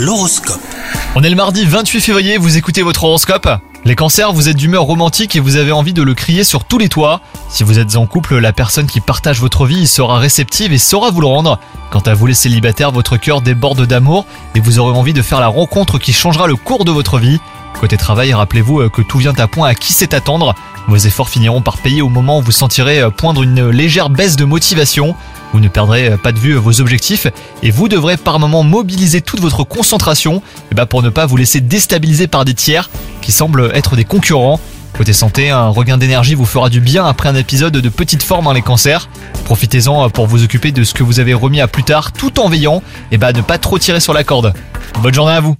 L'horoscope. On est le mardi 28 février, vous écoutez votre horoscope Les cancers, vous êtes d'humeur romantique et vous avez envie de le crier sur tous les toits. Si vous êtes en couple, la personne qui partage votre vie sera réceptive et saura vous le rendre. Quant à vous les célibataires, votre cœur déborde d'amour et vous aurez envie de faire la rencontre qui changera le cours de votre vie. Côté travail, rappelez-vous euh, que tout vient à point à qui sait attendre. Vos efforts finiront par payer au moment où vous sentirez euh, poindre une légère baisse de motivation. Vous ne perdrez pas de vue vos objectifs et vous devrez par moment mobiliser toute votre concentration eh ben, pour ne pas vous laisser déstabiliser par des tiers qui semblent être des concurrents. Côté santé, un regain d'énergie vous fera du bien après un épisode de petite forme dans les cancers. Profitez-en pour vous occuper de ce que vous avez remis à plus tard tout en veillant et bah, ne pas trop tirer sur la corde. Bonne journée à vous